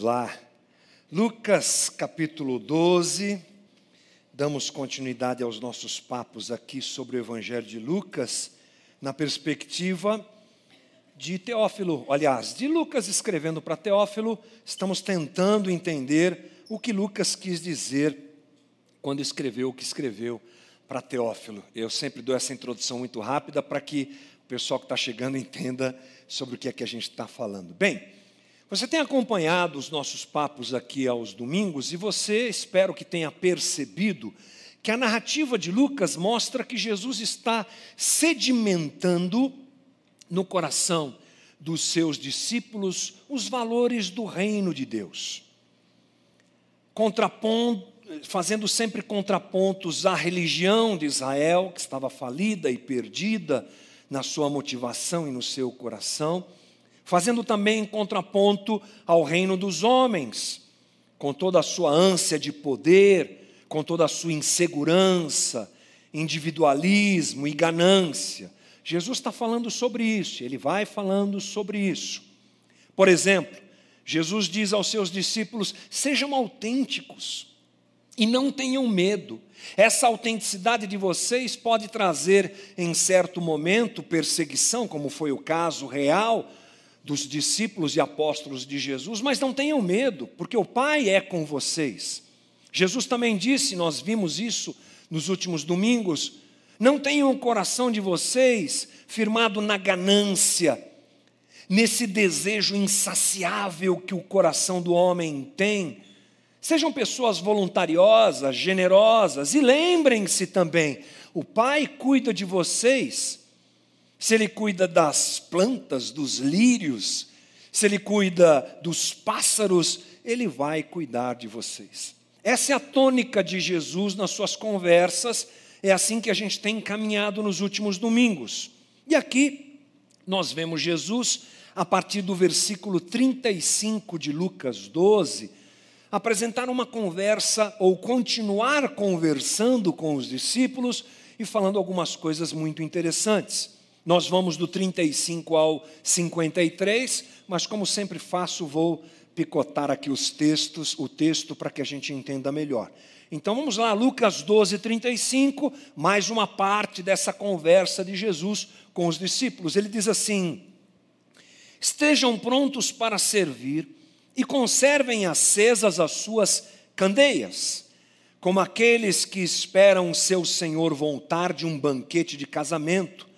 lá. Lucas capítulo 12. Damos continuidade aos nossos papos aqui sobre o Evangelho de Lucas, na perspectiva de Teófilo, aliás, de Lucas escrevendo para Teófilo, estamos tentando entender o que Lucas quis dizer quando escreveu o que escreveu para Teófilo. Eu sempre dou essa introdução muito rápida para que o pessoal que está chegando entenda sobre o que é que a gente está falando. Bem, você tem acompanhado os nossos papos aqui aos domingos e você, espero que tenha percebido, que a narrativa de Lucas mostra que Jesus está sedimentando no coração dos seus discípulos os valores do reino de Deus. Fazendo sempre contrapontos à religião de Israel, que estava falida e perdida na sua motivação e no seu coração fazendo também contraponto ao reino dos homens, com toda a sua ânsia de poder, com toda a sua insegurança, individualismo e ganância. Jesus está falando sobre isso, ele vai falando sobre isso. Por exemplo, Jesus diz aos seus discípulos: sejam autênticos e não tenham medo. Essa autenticidade de vocês pode trazer, em certo momento, perseguição, como foi o caso real dos discípulos e apóstolos de Jesus, mas não tenham medo, porque o Pai é com vocês. Jesus também disse, nós vimos isso nos últimos domingos, não tenham o coração de vocês firmado na ganância, nesse desejo insaciável que o coração do homem tem. Sejam pessoas voluntariosas, generosas e lembrem-se também: o Pai cuida de vocês se Ele cuida das plantas, dos lírios, se Ele cuida dos pássaros, Ele vai cuidar de vocês. Essa é a tônica de Jesus nas suas conversas, é assim que a gente tem caminhado nos últimos domingos. E aqui nós vemos Jesus, a partir do versículo 35 de Lucas 12, apresentar uma conversa ou continuar conversando com os discípulos e falando algumas coisas muito interessantes. Nós vamos do 35 ao 53, mas como sempre faço, vou picotar aqui os textos, o texto para que a gente entenda melhor. Então vamos lá, Lucas 12, 35, mais uma parte dessa conversa de Jesus com os discípulos. Ele diz assim: Estejam prontos para servir e conservem acesas as suas candeias, como aqueles que esperam seu Senhor voltar de um banquete de casamento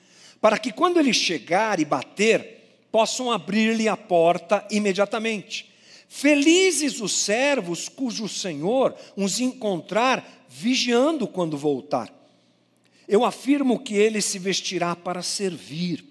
para que quando ele chegar e bater, possam abrir-lhe a porta imediatamente. Felizes os servos cujo Senhor os encontrar vigiando quando voltar. Eu afirmo que ele se vestirá para servir,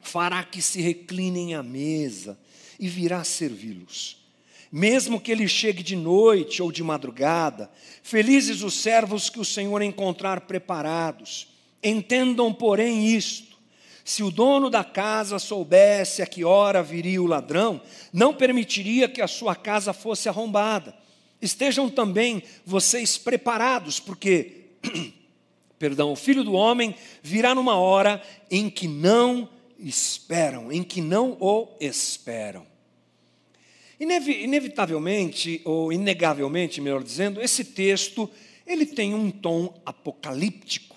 fará que se reclinem à mesa e virá servi-los. Mesmo que ele chegue de noite ou de madrugada, felizes os servos que o Senhor encontrar preparados. Entendam, porém, isto se o dono da casa soubesse a que hora viria o ladrão, não permitiria que a sua casa fosse arrombada. Estejam também vocês preparados, porque, perdão, o filho do homem virá numa hora em que não esperam, em que não o esperam. Inevitavelmente, ou inegavelmente, melhor dizendo, esse texto ele tem um tom apocalíptico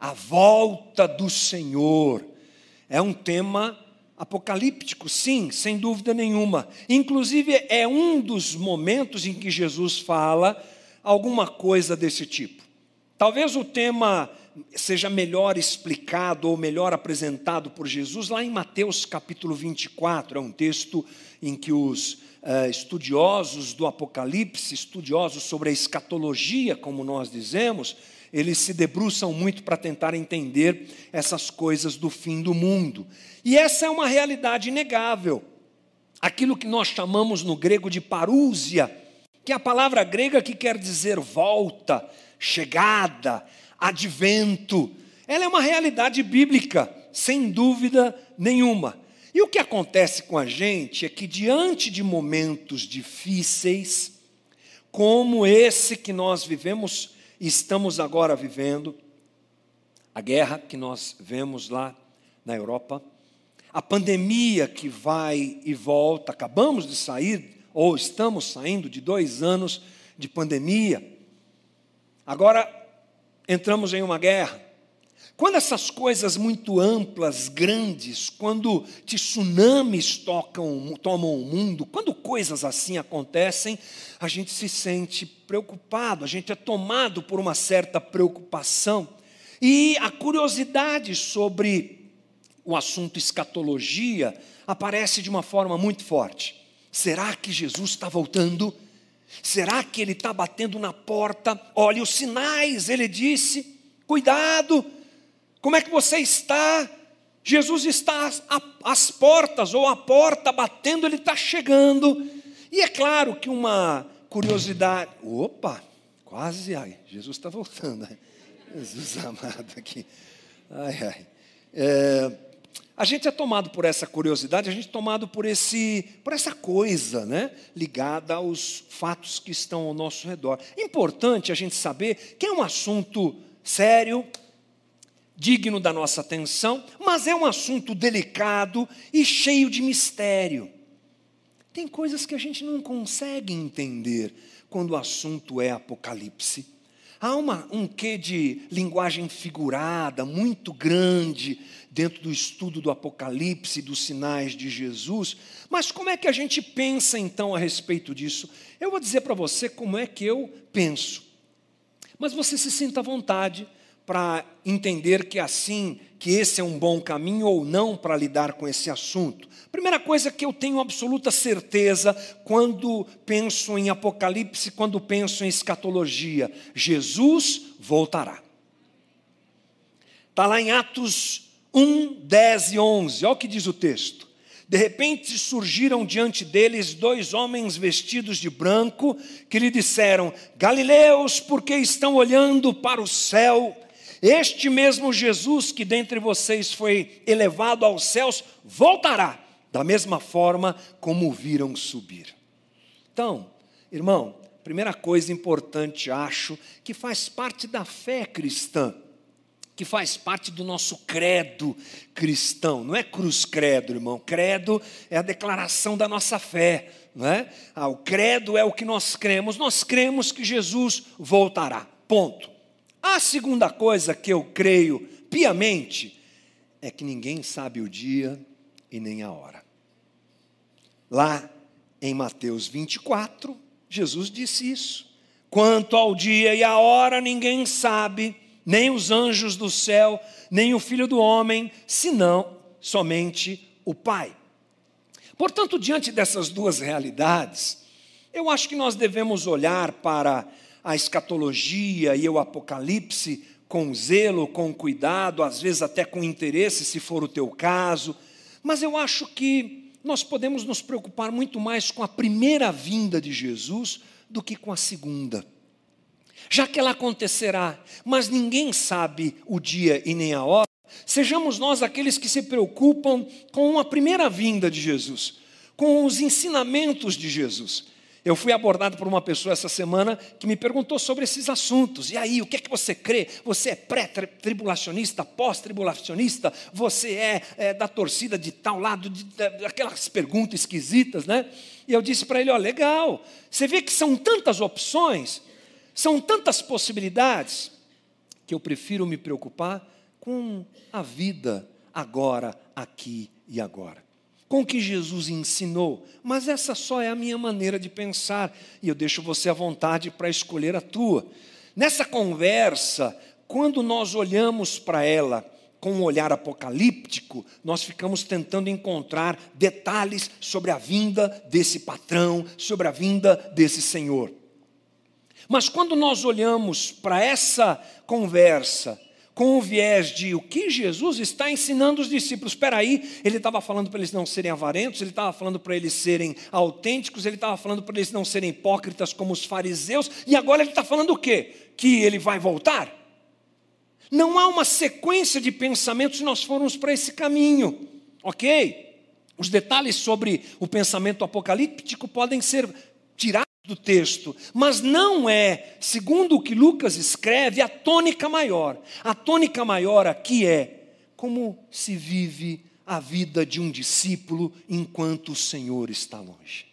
a volta do Senhor. É um tema apocalíptico, sim, sem dúvida nenhuma. Inclusive, é um dos momentos em que Jesus fala alguma coisa desse tipo. Talvez o tema seja melhor explicado ou melhor apresentado por Jesus lá em Mateus capítulo 24, é um texto em que os uh, estudiosos do Apocalipse, estudiosos sobre a escatologia, como nós dizemos, eles se debruçam muito para tentar entender essas coisas do fim do mundo. E essa é uma realidade inegável. Aquilo que nós chamamos no grego de parúzia, que é a palavra grega que quer dizer volta, chegada, advento. Ela é uma realidade bíblica, sem dúvida nenhuma. E o que acontece com a gente é que, diante de momentos difíceis, como esse que nós vivemos estamos agora vivendo, a guerra que nós vemos lá na Europa, a pandemia que vai e volta, acabamos de sair, ou estamos saindo de dois anos de pandemia. Agora entramos em uma guerra. Quando essas coisas muito amplas, grandes, quando tsunamis tocam, tomam o mundo, quando coisas assim acontecem, a gente se sente preocupado, a gente é tomado por uma certa preocupação. E a curiosidade sobre o assunto escatologia aparece de uma forma muito forte. Será que Jesus está voltando? Será que ele está batendo na porta? Olha os sinais, ele disse: cuidado, como é que você está? Jesus está às portas, ou a porta batendo, ele está chegando. E é claro que uma curiosidade. Opa, quase, ai, Jesus está voltando. Jesus amado aqui. Ai, ai. É, a gente é tomado por essa curiosidade, a gente é tomado por, esse, por essa coisa, né? Ligada aos fatos que estão ao nosso redor. Importante a gente saber que é um assunto sério, digno da nossa atenção, mas é um assunto delicado e cheio de mistério. Tem coisas que a gente não consegue entender quando o assunto é Apocalipse. Há uma, um quê de linguagem figurada muito grande dentro do estudo do Apocalipse, dos sinais de Jesus, mas como é que a gente pensa então a respeito disso? Eu vou dizer para você como é que eu penso, mas você se sinta à vontade para entender que é assim, que esse é um bom caminho ou não para lidar com esse assunto. Primeira coisa que eu tenho absoluta certeza quando penso em Apocalipse, quando penso em escatologia: Jesus voltará. Está lá em Atos 1, 10 e 11, olha o que diz o texto. De repente surgiram diante deles dois homens vestidos de branco, que lhe disseram: Galileus, por que estão olhando para o céu? Este mesmo Jesus que dentre vocês foi elevado aos céus, voltará da mesma forma como o viram subir. Então, irmão, primeira coisa importante, acho, que faz parte da fé cristã, que faz parte do nosso credo cristão. Não é cruz credo, irmão. Credo é a declaração da nossa fé. Não é? Ah, o credo é o que nós cremos. Nós cremos que Jesus voltará. Ponto. A segunda coisa que eu creio piamente é que ninguém sabe o dia e nem a hora. Lá em Mateus 24, Jesus disse isso. Quanto ao dia e a hora, ninguém sabe, nem os anjos do céu, nem o filho do homem, senão somente o Pai. Portanto, diante dessas duas realidades, eu acho que nós devemos olhar para a escatologia e o apocalipse com zelo, com cuidado, às vezes até com interesse, se for o teu caso, mas eu acho que nós podemos nos preocupar muito mais com a primeira vinda de Jesus do que com a segunda. Já que ela acontecerá, mas ninguém sabe o dia e nem a hora, sejamos nós aqueles que se preocupam com a primeira vinda de Jesus, com os ensinamentos de Jesus. Eu fui abordado por uma pessoa essa semana que me perguntou sobre esses assuntos. E aí, o que é que você crê? Você é pré-tribulacionista, pós-tribulacionista? Você é, é, da torcida de tal lado? De, de, aquelas perguntas esquisitas, né? E eu disse para ele: ó, legal. Você vê que são tantas opções, são tantas possibilidades, que eu prefiro me preocupar com a vida agora, aqui e agora com o que Jesus ensinou, mas essa só é a minha maneira de pensar e eu deixo você à vontade para escolher a tua. Nessa conversa, quando nós olhamos para ela com um olhar apocalíptico, nós ficamos tentando encontrar detalhes sobre a vinda desse patrão, sobre a vinda desse Senhor. Mas quando nós olhamos para essa conversa com o viés de o que Jesus está ensinando os discípulos. Espera aí, ele estava falando para eles não serem avarentos, ele estava falando para eles serem autênticos, ele estava falando para eles não serem hipócritas como os fariseus, e agora ele está falando o quê? Que ele vai voltar? Não há uma sequência de pensamentos se nós formos para esse caminho, ok? Os detalhes sobre o pensamento apocalíptico podem ser tirados do texto, mas não é, segundo o que Lucas escreve, a tônica maior. A tônica maior aqui é como se vive a vida de um discípulo enquanto o Senhor está longe.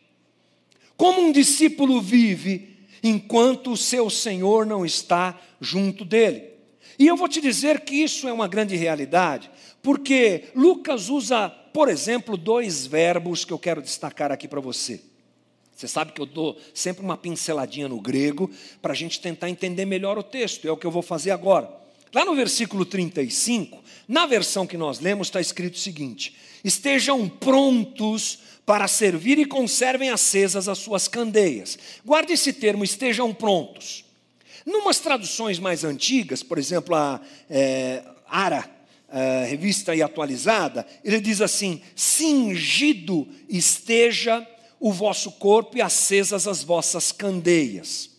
Como um discípulo vive enquanto o seu Senhor não está junto dele. E eu vou te dizer que isso é uma grande realidade, porque Lucas usa, por exemplo, dois verbos que eu quero destacar aqui para você. Você sabe que eu dou sempre uma pinceladinha no grego para a gente tentar entender melhor o texto, é o que eu vou fazer agora. Lá no versículo 35, na versão que nós lemos, está escrito o seguinte: Estejam prontos para servir e conservem acesas as suas candeias. Guarde esse termo, estejam prontos. Numas traduções mais antigas, por exemplo, a é, Ara, a revista e atualizada, ele diz assim: cingido esteja o vosso corpo e acesas as vossas candeias.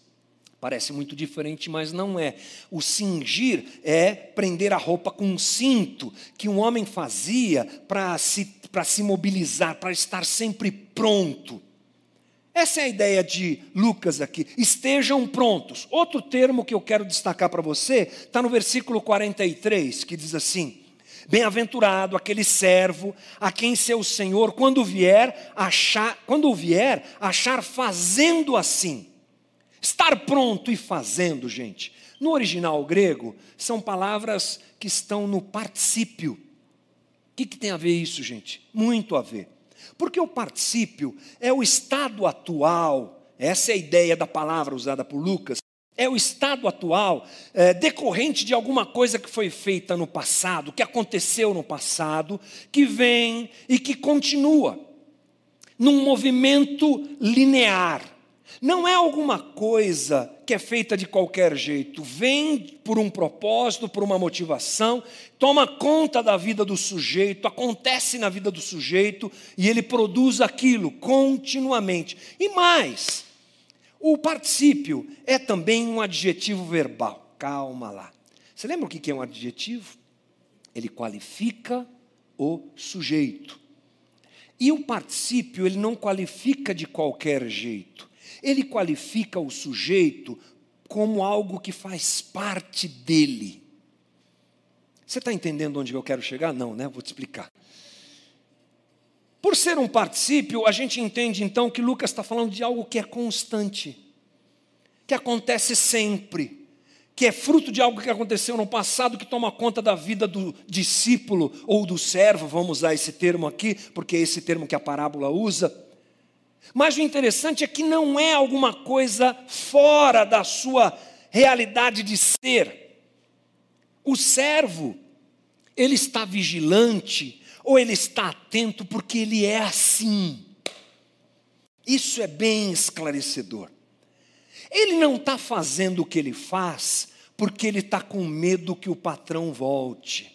Parece muito diferente, mas não é. O cingir é prender a roupa com um cinto que um homem fazia para se, se mobilizar, para estar sempre pronto. Essa é a ideia de Lucas aqui. Estejam prontos. Outro termo que eu quero destacar para você está no versículo 43, que diz assim: Bem-aventurado aquele servo a quem seu senhor, quando vier, achar, quando vier, achar fazendo assim. Estar pronto e fazendo, gente. No original grego, são palavras que estão no particípio. O que, que tem a ver isso, gente? Muito a ver. Porque o particípio é o estado atual, essa é a ideia da palavra usada por Lucas, é o estado atual é, decorrente de alguma coisa que foi feita no passado, que aconteceu no passado, que vem e que continua num movimento linear. Não é alguma coisa que é feita de qualquer jeito, vem por um propósito, por uma motivação, toma conta da vida do sujeito, acontece na vida do sujeito e ele produz aquilo continuamente. E mais, o particípio é também um adjetivo verbal. Calma lá. Você lembra o que é um adjetivo? Ele qualifica o sujeito. E o particípio, ele não qualifica de qualquer jeito ele qualifica o sujeito como algo que faz parte dele. Você está entendendo onde eu quero chegar? Não, né? Vou te explicar. Por ser um particípio, a gente entende então que Lucas está falando de algo que é constante, que acontece sempre, que é fruto de algo que aconteceu no passado, que toma conta da vida do discípulo ou do servo, vamos usar esse termo aqui, porque é esse termo que a parábola usa. Mas o interessante é que não é alguma coisa fora da sua realidade de ser. O servo, ele está vigilante ou ele está atento porque ele é assim. Isso é bem esclarecedor. Ele não está fazendo o que ele faz porque ele está com medo que o patrão volte,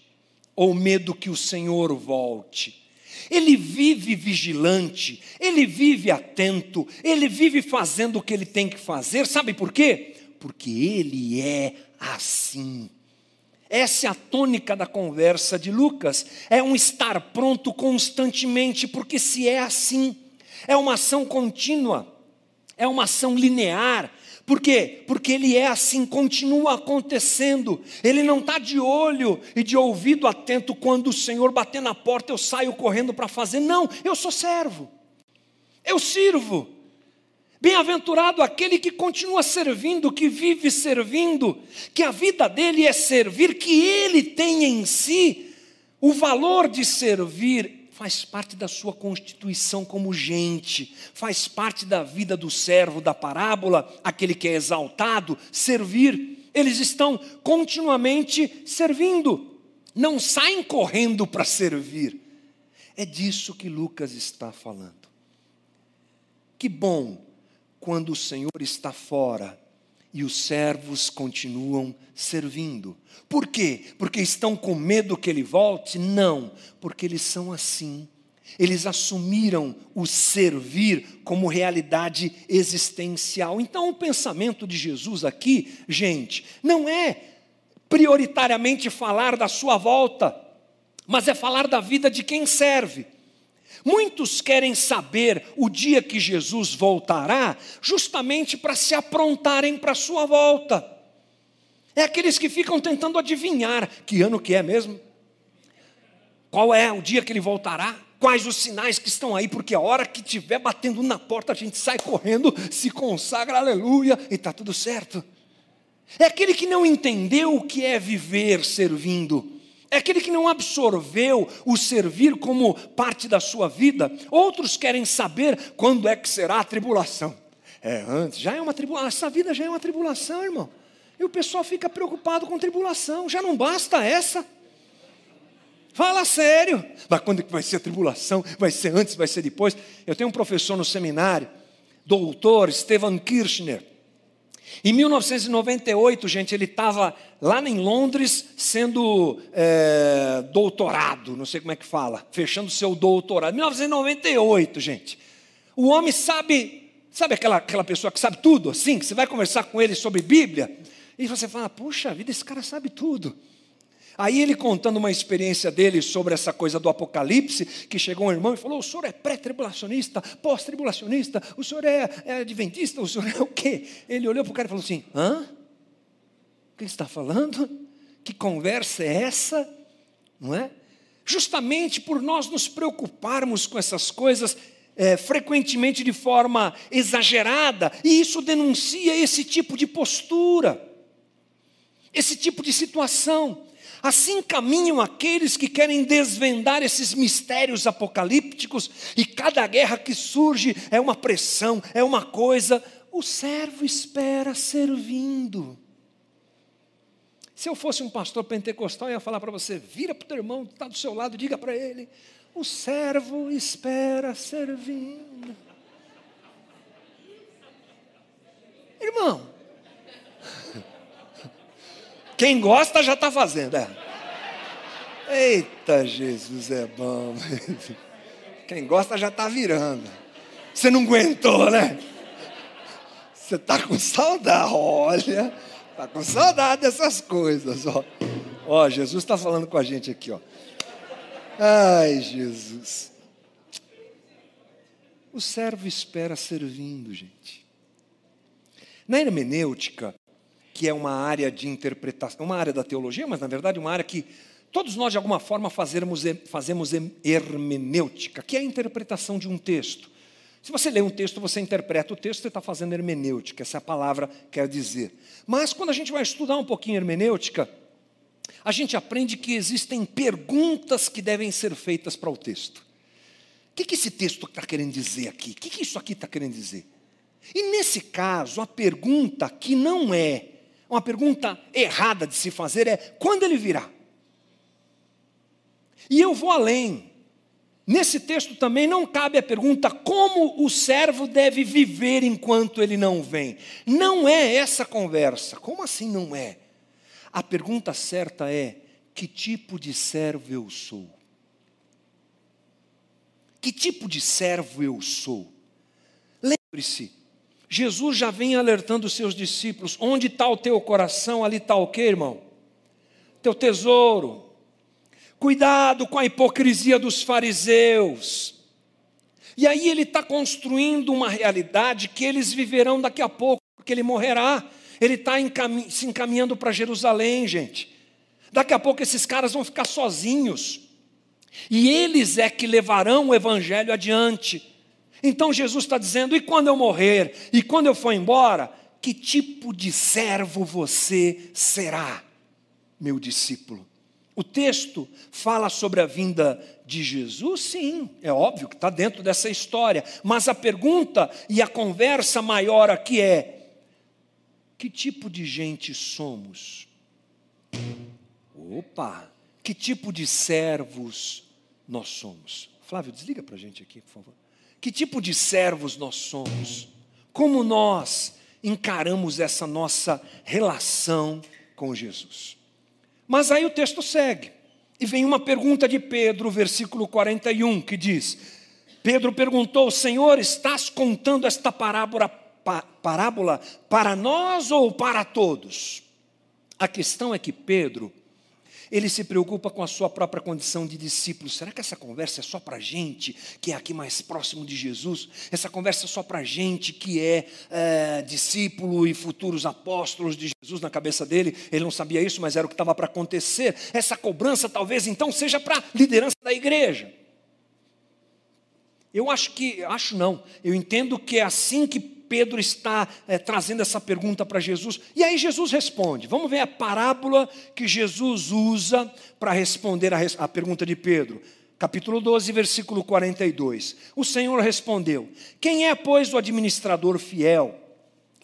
ou medo que o senhor volte. Ele vive vigilante, ele vive atento, ele vive fazendo o que ele tem que fazer. Sabe por quê? Porque ele é assim. Essa é a tônica da conversa de Lucas. É um estar pronto constantemente, porque se é assim, é uma ação contínua, é uma ação linear, por quê? Porque ele é assim, continua acontecendo. Ele não está de olho e de ouvido atento quando o Senhor bater na porta, eu saio correndo para fazer. Não, eu sou servo. Eu sirvo. Bem-aventurado aquele que continua servindo, que vive servindo, que a vida dele é servir, que ele tem em si o valor de servir faz parte da sua constituição como gente, faz parte da vida do servo da parábola, aquele que é exaltado, servir. Eles estão continuamente servindo, não saem correndo para servir. É disso que Lucas está falando. Que bom quando o Senhor está fora e os servos continuam servindo. Por quê? Porque estão com medo que ele volte? Não, porque eles são assim. Eles assumiram o servir como realidade existencial. Então, o pensamento de Jesus aqui, gente, não é prioritariamente falar da sua volta, mas é falar da vida de quem serve. Muitos querem saber o dia que Jesus voltará, justamente para se aprontarem para a sua volta. É aqueles que ficam tentando adivinhar que ano que é mesmo. Qual é o dia que ele voltará? Quais os sinais que estão aí? Porque a hora que estiver batendo na porta, a gente sai correndo, se consagra, aleluia, e está tudo certo. É aquele que não entendeu o que é viver servindo. É aquele que não absorveu o servir como parte da sua vida. Outros querem saber quando é que será a tribulação. É antes, já é uma tribulação. Essa vida já é uma tribulação, irmão. E o pessoal fica preocupado com tribulação. Já não basta essa. Fala sério. Mas quando é que vai ser a tribulação? Vai ser antes, vai ser depois? Eu tenho um professor no seminário, doutor Stephen Kirchner. Em 1998, gente, ele estava lá em Londres sendo é, doutorado, não sei como é que fala, fechando seu doutorado. 1998, gente. O homem sabe, sabe aquela, aquela pessoa que sabe tudo, assim, que você vai conversar com ele sobre Bíblia, e você fala, puxa vida, esse cara sabe tudo. Aí ele contando uma experiência dele sobre essa coisa do Apocalipse, que chegou um irmão e falou: o senhor é pré-tribulacionista, pós-tribulacionista, o senhor é, é, adventista, o senhor é o quê? Ele olhou para o cara e falou assim: hã? O que está falando? Que conversa é essa? Não é? Justamente por nós nos preocuparmos com essas coisas, é, frequentemente de forma exagerada, e isso denuncia esse tipo de postura, esse tipo de situação. Assim caminham aqueles que querem desvendar esses mistérios apocalípticos, e cada guerra que surge é uma pressão, é uma coisa. O servo espera servindo. Se eu fosse um pastor pentecostal, eu ia falar para você: vira para o teu irmão que está do seu lado, diga para ele: o servo espera servindo. Irmão, quem gosta já está fazendo. É. Eita, Jesus é bom. Quem gosta já está virando. Você não aguentou, né? Você está com saudade, olha. Está com saudade dessas coisas, ó. Ó, Jesus está falando com a gente aqui, ó. Ai, Jesus. O servo espera servindo, gente. Na hermenêutica, que é uma área de interpretação, uma área da teologia, mas na verdade uma área que todos nós de alguma forma fazemos, fazemos hermenêutica, que é a interpretação de um texto. Se você lê um texto, você interpreta o texto, você está fazendo hermenêutica, essa é a palavra quer dizer. Mas quando a gente vai estudar um pouquinho hermenêutica, a gente aprende que existem perguntas que devem ser feitas para o texto. O que, que esse texto está querendo dizer aqui? O que, que isso aqui está querendo dizer? E nesse caso, a pergunta que não é uma pergunta errada de se fazer é: quando ele virá? E eu vou além. Nesse texto também não cabe a pergunta como o servo deve viver enquanto ele não vem. Não é essa conversa. Como assim não é? A pergunta certa é: que tipo de servo eu sou? Que tipo de servo eu sou? Lembre-se, Jesus já vem alertando os seus discípulos: onde está o teu coração, ali está o que, irmão? Teu tesouro. Cuidado com a hipocrisia dos fariseus. E aí ele está construindo uma realidade que eles viverão daqui a pouco, porque ele morrerá. Ele está se encaminhando para Jerusalém, gente. Daqui a pouco esses caras vão ficar sozinhos. E eles é que levarão o evangelho adiante. Então Jesus está dizendo: e quando eu morrer, e quando eu for embora, que tipo de servo você será, meu discípulo? O texto fala sobre a vinda de Jesus, sim, é óbvio que está dentro dessa história, mas a pergunta e a conversa maior aqui é: que tipo de gente somos? Opa, que tipo de servos nós somos? Flávio, desliga para a gente aqui, por favor. Que tipo de servos nós somos? Como nós encaramos essa nossa relação com Jesus? Mas aí o texto segue, e vem uma pergunta de Pedro, versículo 41, que diz: Pedro perguntou, Senhor, estás contando esta parábola, parábola para nós ou para todos? A questão é que Pedro, ele se preocupa com a sua própria condição de discípulo. Será que essa conversa é só para gente que é aqui mais próximo de Jesus? Essa conversa é só para gente que é, é discípulo e futuros apóstolos de Jesus na cabeça dele? Ele não sabia isso, mas era o que estava para acontecer. Essa cobrança talvez então seja para a liderança da igreja. Eu acho que, acho não, eu entendo que é assim que Pedro está é, trazendo essa pergunta para Jesus. E aí Jesus responde. Vamos ver a parábola que Jesus usa para responder a, a pergunta de Pedro. Capítulo 12, versículo 42. O Senhor respondeu: Quem é, pois, o administrador fiel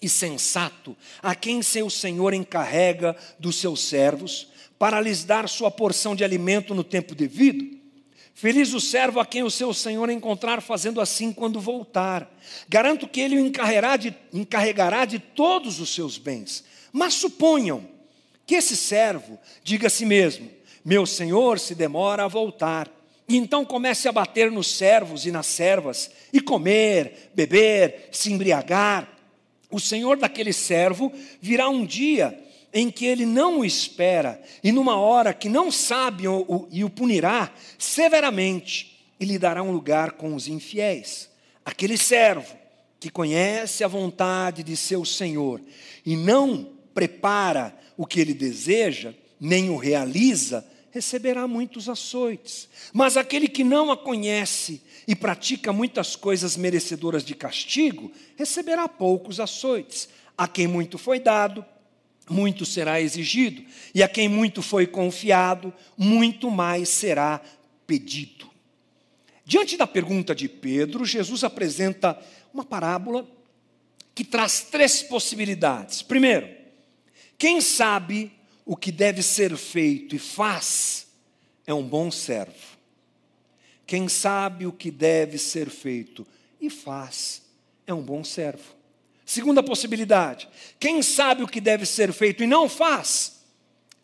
e sensato, a quem seu Senhor encarrega dos seus servos, para lhes dar sua porção de alimento no tempo devido? Feliz o servo a quem o seu senhor encontrar fazendo assim quando voltar. Garanto que ele o encarregará de, encarregará de todos os seus bens. Mas suponham que esse servo diga a si mesmo: Meu senhor se demora a voltar. E então comece a bater nos servos e nas servas, e comer, beber, se embriagar. O senhor daquele servo virá um dia em que ele não o espera e numa hora que não sabe o, e o punirá severamente e lhe dará um lugar com os infiéis. Aquele servo que conhece a vontade de seu Senhor e não prepara o que ele deseja, nem o realiza, receberá muitos açoites. Mas aquele que não a conhece e pratica muitas coisas merecedoras de castigo, receberá poucos açoites. A quem muito foi dado, muito será exigido, e a quem muito foi confiado, muito mais será pedido. Diante da pergunta de Pedro, Jesus apresenta uma parábola que traz três possibilidades. Primeiro, quem sabe o que deve ser feito e faz é um bom servo. Quem sabe o que deve ser feito e faz é um bom servo. Segunda possibilidade: quem sabe o que deve ser feito e não faz,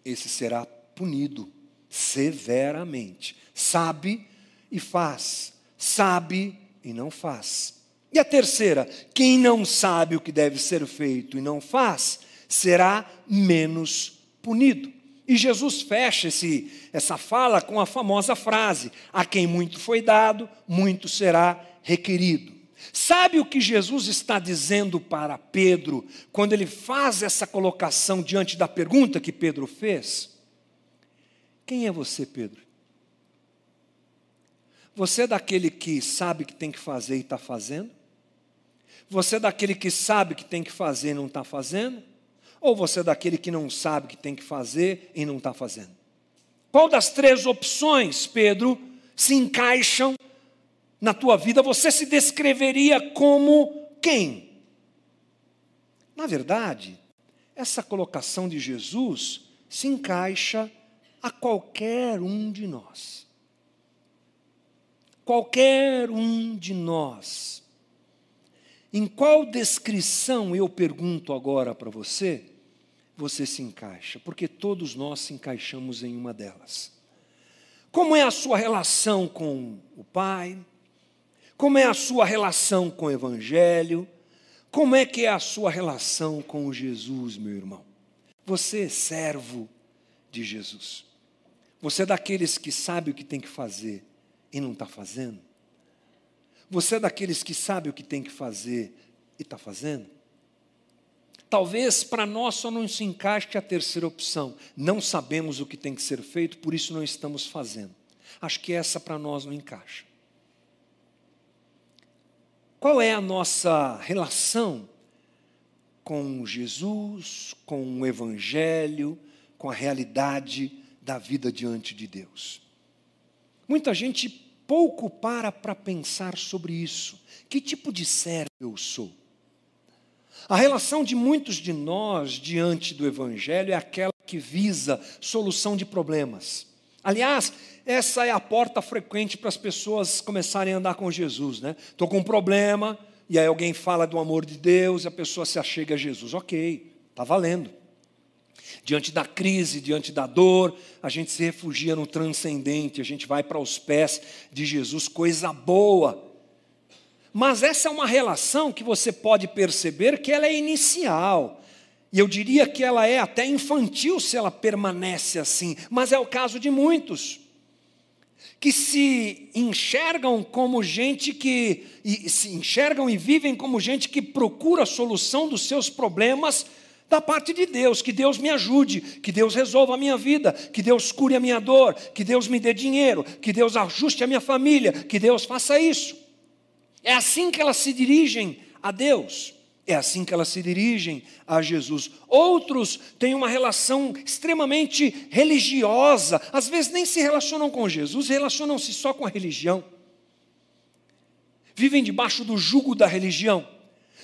esse será punido severamente. Sabe e faz, sabe e não faz. E a terceira: quem não sabe o que deve ser feito e não faz, será menos punido. E Jesus fecha esse, essa fala com a famosa frase: A quem muito foi dado, muito será requerido. Sabe o que Jesus está dizendo para Pedro quando ele faz essa colocação diante da pergunta que Pedro fez? Quem é você, Pedro? Você é daquele que sabe que tem que fazer e está fazendo? Você é daquele que sabe que tem que fazer e não está fazendo? Ou você é daquele que não sabe que tem que fazer e não está fazendo? Qual das três opções, Pedro, se encaixam na tua vida, você se descreveria como quem? Na verdade, essa colocação de Jesus se encaixa a qualquer um de nós. Qualquer um de nós. Em qual descrição eu pergunto agora para você, você se encaixa? Porque todos nós se encaixamos em uma delas. Como é a sua relação com o Pai, como é a sua relação com o Evangelho? Como é que é a sua relação com Jesus, meu irmão? Você é servo de Jesus. Você é daqueles que sabe o que tem que fazer e não está fazendo? Você é daqueles que sabe o que tem que fazer e está fazendo? Talvez para nós só não se encaixe a terceira opção. Não sabemos o que tem que ser feito, por isso não estamos fazendo. Acho que essa para nós não encaixa. Qual é a nossa relação com Jesus, com o Evangelho, com a realidade da vida diante de Deus? Muita gente pouco para para pensar sobre isso. Que tipo de servo eu sou? A relação de muitos de nós diante do Evangelho é aquela que visa solução de problemas. Aliás, essa é a porta frequente para as pessoas começarem a andar com Jesus, né? Estou com um problema, e aí alguém fala do amor de Deus e a pessoa se achega a Jesus. Ok, está valendo. Diante da crise, diante da dor, a gente se refugia no transcendente, a gente vai para os pés de Jesus, coisa boa. Mas essa é uma relação que você pode perceber que ela é inicial. E eu diria que ela é até infantil se ela permanece assim, mas é o caso de muitos que se enxergam como gente que e, se enxergam e vivem como gente que procura a solução dos seus problemas da parte de Deus, que Deus me ajude, que Deus resolva a minha vida, que Deus cure a minha dor, que Deus me dê dinheiro, que Deus ajuste a minha família, que Deus faça isso. É assim que elas se dirigem a Deus. É assim que elas se dirigem a Jesus. Outros têm uma relação extremamente religiosa, às vezes nem se relacionam com Jesus, relacionam-se só com a religião. Vivem debaixo do jugo da religião.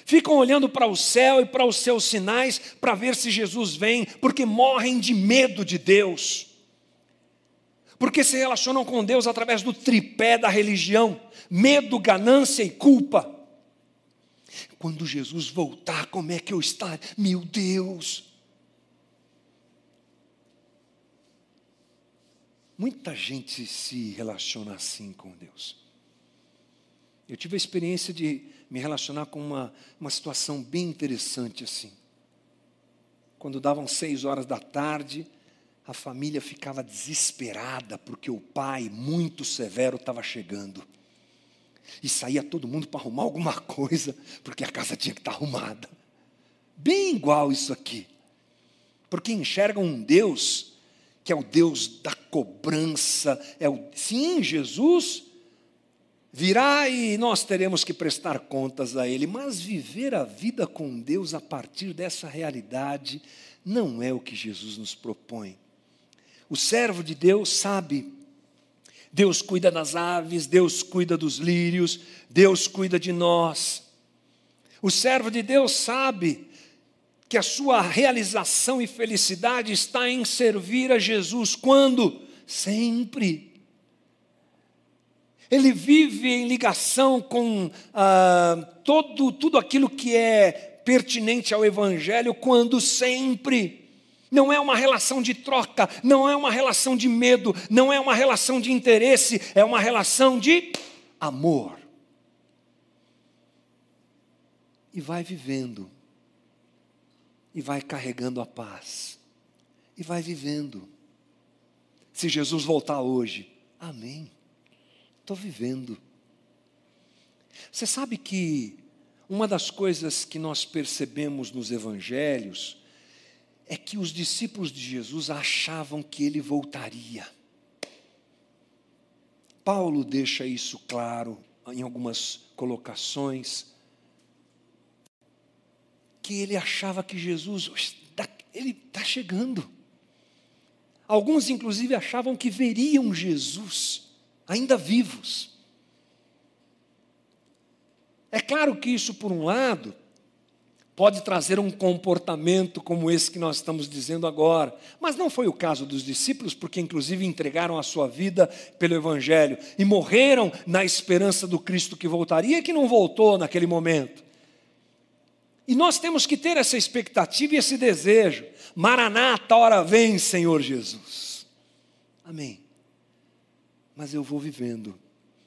Ficam olhando para o céu e para os seus sinais para ver se Jesus vem, porque morrem de medo de Deus. Porque se relacionam com Deus através do tripé da religião: medo, ganância e culpa. Quando Jesus voltar, como é que eu estarei? Meu Deus! Muita gente se relaciona assim com Deus. Eu tive a experiência de me relacionar com uma, uma situação bem interessante assim. Quando davam seis horas da tarde, a família ficava desesperada porque o pai, muito severo, estava chegando. E saía todo mundo para arrumar alguma coisa, porque a casa tinha que estar tá arrumada. Bem igual isso aqui. Porque enxergam um Deus que é o Deus da cobrança, é o sim, Jesus virá e nós teremos que prestar contas a ele, mas viver a vida com Deus a partir dessa realidade não é o que Jesus nos propõe. O servo de Deus sabe Deus cuida das aves, Deus cuida dos lírios, Deus cuida de nós. O servo de Deus sabe que a sua realização e felicidade está em servir a Jesus. Quando? Sempre. Ele vive em ligação com ah, todo, tudo aquilo que é pertinente ao Evangelho, quando sempre. Não é uma relação de troca, não é uma relação de medo, não é uma relação de interesse, é uma relação de amor. E vai vivendo, e vai carregando a paz, e vai vivendo. Se Jesus voltar hoje, amém, estou vivendo. Você sabe que uma das coisas que nós percebemos nos evangelhos, é que os discípulos de Jesus achavam que ele voltaria. Paulo deixa isso claro em algumas colocações, que ele achava que Jesus, ele está chegando. Alguns, inclusive, achavam que veriam Jesus ainda vivos. É claro que isso, por um lado, pode trazer um comportamento como esse que nós estamos dizendo agora. Mas não foi o caso dos discípulos, porque inclusive entregaram a sua vida pelo Evangelho e morreram na esperança do Cristo que voltaria, que não voltou naquele momento. E nós temos que ter essa expectativa e esse desejo. Maranata, hora vem, Senhor Jesus. Amém. Mas eu vou vivendo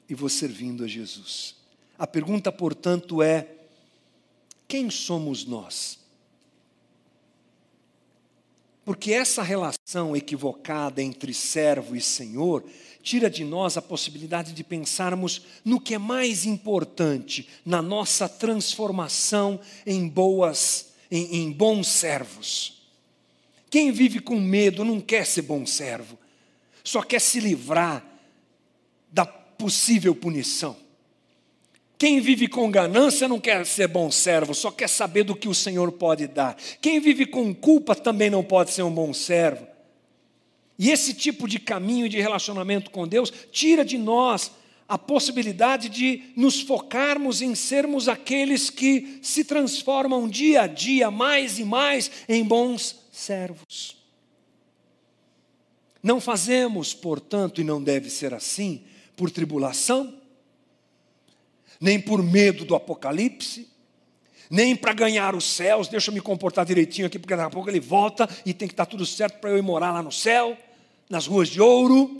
e vou servindo a Jesus. A pergunta, portanto, é: quem somos nós? Porque essa relação equivocada entre servo e senhor tira de nós a possibilidade de pensarmos no que é mais importante na nossa transformação em boas, em, em bons servos. Quem vive com medo não quer ser bom servo, só quer se livrar da possível punição. Quem vive com ganância não quer ser bom servo, só quer saber do que o Senhor pode dar. Quem vive com culpa também não pode ser um bom servo. E esse tipo de caminho de relacionamento com Deus tira de nós a possibilidade de nos focarmos em sermos aqueles que se transformam dia a dia mais e mais em bons servos. Não fazemos, portanto, e não deve ser assim, por tribulação, nem por medo do apocalipse, nem para ganhar os céus. Deixa eu me comportar direitinho aqui, porque daqui a pouco ele volta e tem que estar tudo certo para eu ir morar lá no céu, nas ruas de ouro.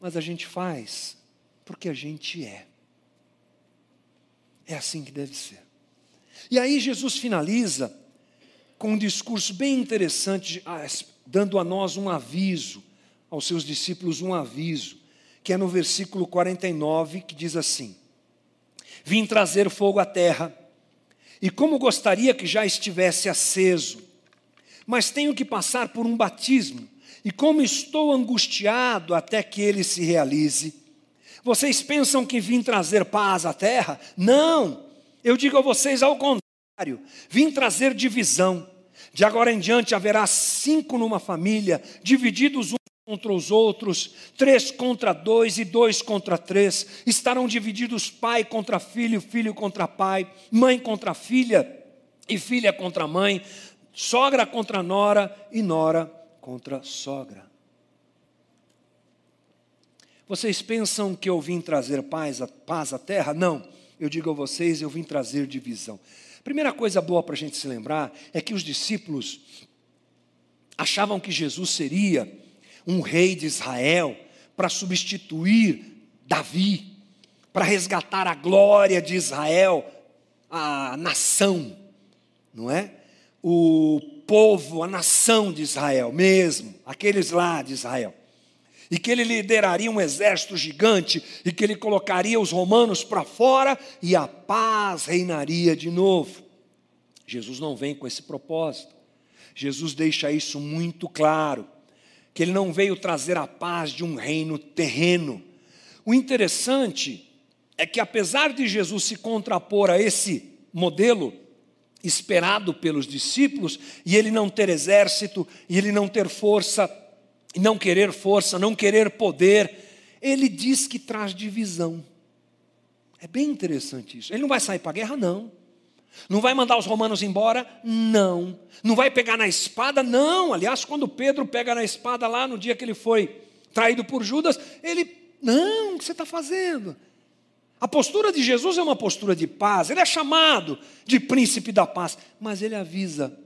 Mas a gente faz porque a gente é. É assim que deve ser. E aí Jesus finaliza com um discurso bem interessante, dando a nós um aviso, aos seus discípulos um aviso, que é no versículo 49, que diz assim: Vim trazer fogo à terra, e como gostaria que já estivesse aceso, mas tenho que passar por um batismo, e como estou angustiado até que ele se realize. Vocês pensam que vim trazer paz à terra? Não, eu digo a vocês ao contrário, vim trazer divisão. De agora em diante haverá cinco numa família, divididos uns contra os outros, três contra dois e dois contra três. Estarão divididos pai contra filho, filho contra pai, mãe contra filha e filha contra mãe, sogra contra nora e nora contra sogra. Vocês pensam que eu vim trazer paz, paz à terra? Não, eu digo a vocês, eu vim trazer divisão. Primeira coisa boa para a gente se lembrar é que os discípulos achavam que Jesus seria um rei de Israel para substituir Davi, para resgatar a glória de Israel, a nação, não é? O povo, a nação de Israel mesmo, aqueles lá de Israel e que ele lideraria um exército gigante e que ele colocaria os romanos para fora e a paz reinaria de novo. Jesus não vem com esse propósito. Jesus deixa isso muito claro, que ele não veio trazer a paz de um reino terreno. O interessante é que apesar de Jesus se contrapor a esse modelo esperado pelos discípulos, e ele não ter exército, e ele não ter força não querer força, não querer poder, ele diz que traz divisão. É bem interessante isso. Ele não vai sair para a guerra, não. Não vai mandar os romanos embora? Não. Não vai pegar na espada? Não. Aliás, quando Pedro pega na espada lá no dia que ele foi traído por Judas, ele, não, o que você está fazendo? A postura de Jesus é uma postura de paz, ele é chamado de príncipe da paz, mas ele avisa: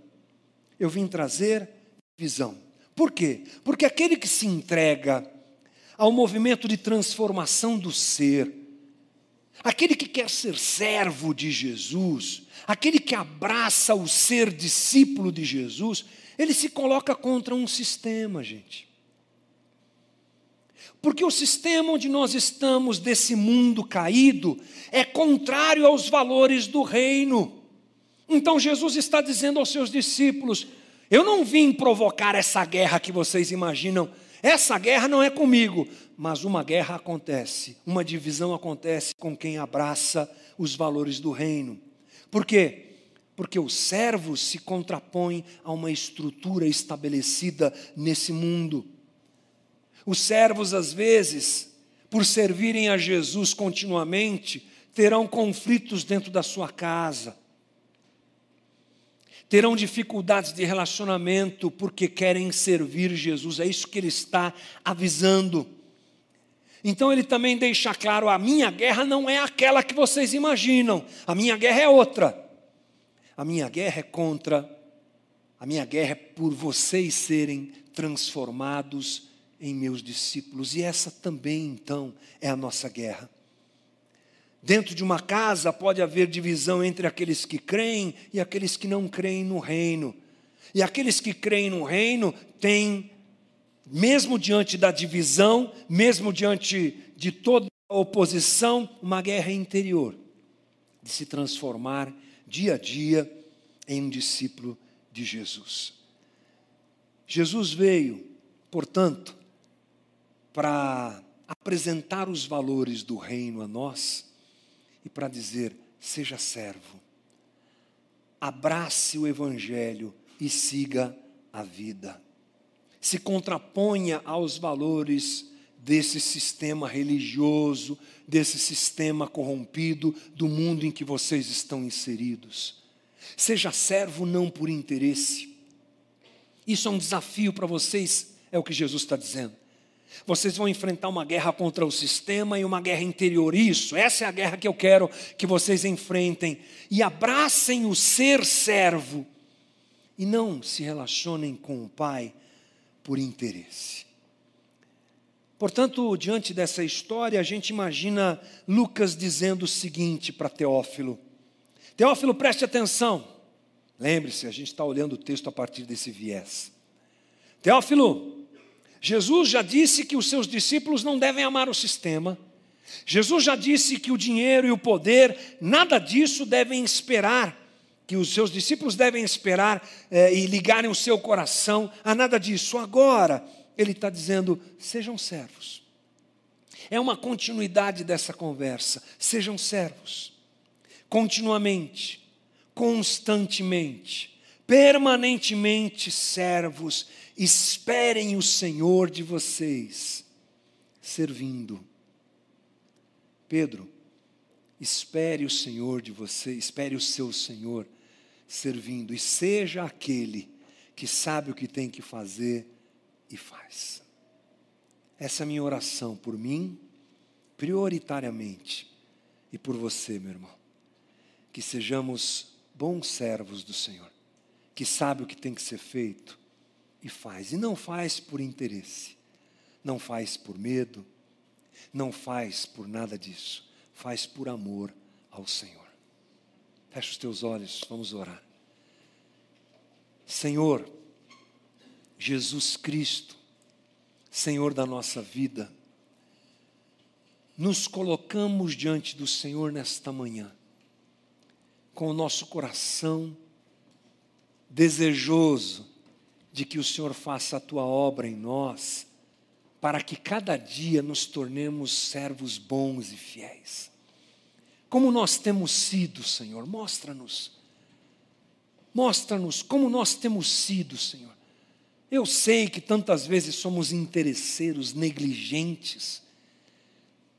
eu vim trazer visão. Por quê? Porque aquele que se entrega ao movimento de transformação do ser, aquele que quer ser servo de Jesus, aquele que abraça o ser discípulo de Jesus, ele se coloca contra um sistema, gente. Porque o sistema onde nós estamos, desse mundo caído, é contrário aos valores do reino. Então Jesus está dizendo aos seus discípulos: eu não vim provocar essa guerra que vocês imaginam. Essa guerra não é comigo, mas uma guerra acontece, uma divisão acontece com quem abraça os valores do reino. Por quê? Porque os servos se contrapõem a uma estrutura estabelecida nesse mundo. Os servos, às vezes, por servirem a Jesus continuamente, terão conflitos dentro da sua casa terão dificuldades de relacionamento porque querem servir Jesus. É isso que ele está avisando. Então ele também deixa claro: a minha guerra não é aquela que vocês imaginam, a minha guerra é outra. A minha guerra é contra, a minha guerra é por vocês serem transformados em meus discípulos, e essa também então é a nossa guerra. Dentro de uma casa pode haver divisão entre aqueles que creem e aqueles que não creem no reino. E aqueles que creem no reino têm, mesmo diante da divisão, mesmo diante de toda a oposição, uma guerra interior de se transformar dia a dia em um discípulo de Jesus. Jesus veio, portanto, para apresentar os valores do reino a nós e para dizer: seja servo, abrace o Evangelho e siga a vida. Se contraponha aos valores desse sistema religioso, desse sistema corrompido, do mundo em que vocês estão inseridos. Seja servo não por interesse. Isso é um desafio para vocês, é o que Jesus está dizendo. Vocês vão enfrentar uma guerra contra o sistema e uma guerra interior. Isso, essa é a guerra que eu quero que vocês enfrentem. E abracem o ser servo. E não se relacionem com o Pai por interesse. Portanto, diante dessa história, a gente imagina Lucas dizendo o seguinte para Teófilo: Teófilo, preste atenção. Lembre-se, a gente está olhando o texto a partir desse viés. Teófilo, Jesus já disse que os seus discípulos não devem amar o sistema. Jesus já disse que o dinheiro e o poder, nada disso devem esperar, que os seus discípulos devem esperar é, e ligarem o seu coração a nada disso. Agora, ele está dizendo: sejam servos. É uma continuidade dessa conversa. Sejam servos, continuamente, constantemente, permanentemente servos Esperem o Senhor de vocês, servindo. Pedro, espere o Senhor de você, espere o seu Senhor servindo, e seja aquele que sabe o que tem que fazer e faz. Essa é a minha oração por mim, prioritariamente, e por você, meu irmão. Que sejamos bons servos do Senhor, que sabe o que tem que ser feito e faz. E não faz por interesse, não faz por medo, não faz por nada disso, faz por amor ao Senhor. Fecha os teus olhos, vamos orar. Senhor, Jesus Cristo, Senhor da nossa vida, nos colocamos diante do Senhor nesta manhã, com o nosso coração desejoso de que o Senhor faça a tua obra em nós, para que cada dia nos tornemos servos bons e fiéis. Como nós temos sido, Senhor, mostra-nos. Mostra-nos como nós temos sido, Senhor. Eu sei que tantas vezes somos interesseiros, negligentes,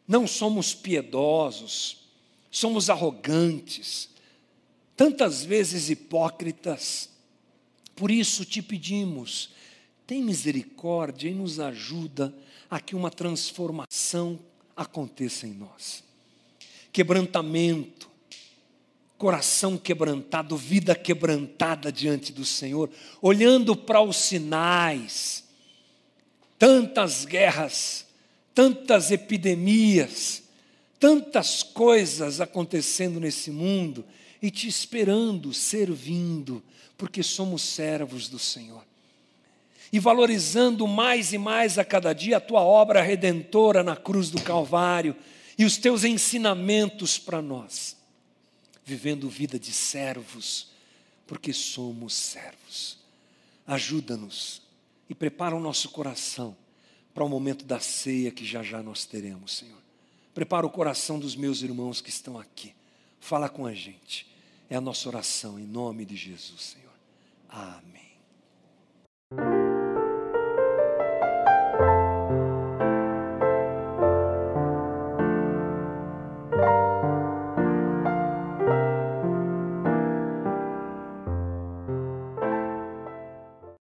não somos piedosos, somos arrogantes, tantas vezes hipócritas, por isso te pedimos, tem misericórdia e nos ajuda a que uma transformação aconteça em nós. Quebrantamento, coração quebrantado, vida quebrantada diante do Senhor, olhando para os sinais, tantas guerras, tantas epidemias, tantas coisas acontecendo nesse mundo e te esperando, servindo, porque somos servos do Senhor. E valorizando mais e mais a cada dia a tua obra redentora na cruz do Calvário e os teus ensinamentos para nós, vivendo vida de servos, porque somos servos. Ajuda-nos e prepara o nosso coração para o momento da ceia que já já nós teremos, Senhor. Prepara o coração dos meus irmãos que estão aqui. Fala com a gente. É a nossa oração em nome de Jesus, Senhor. Amém.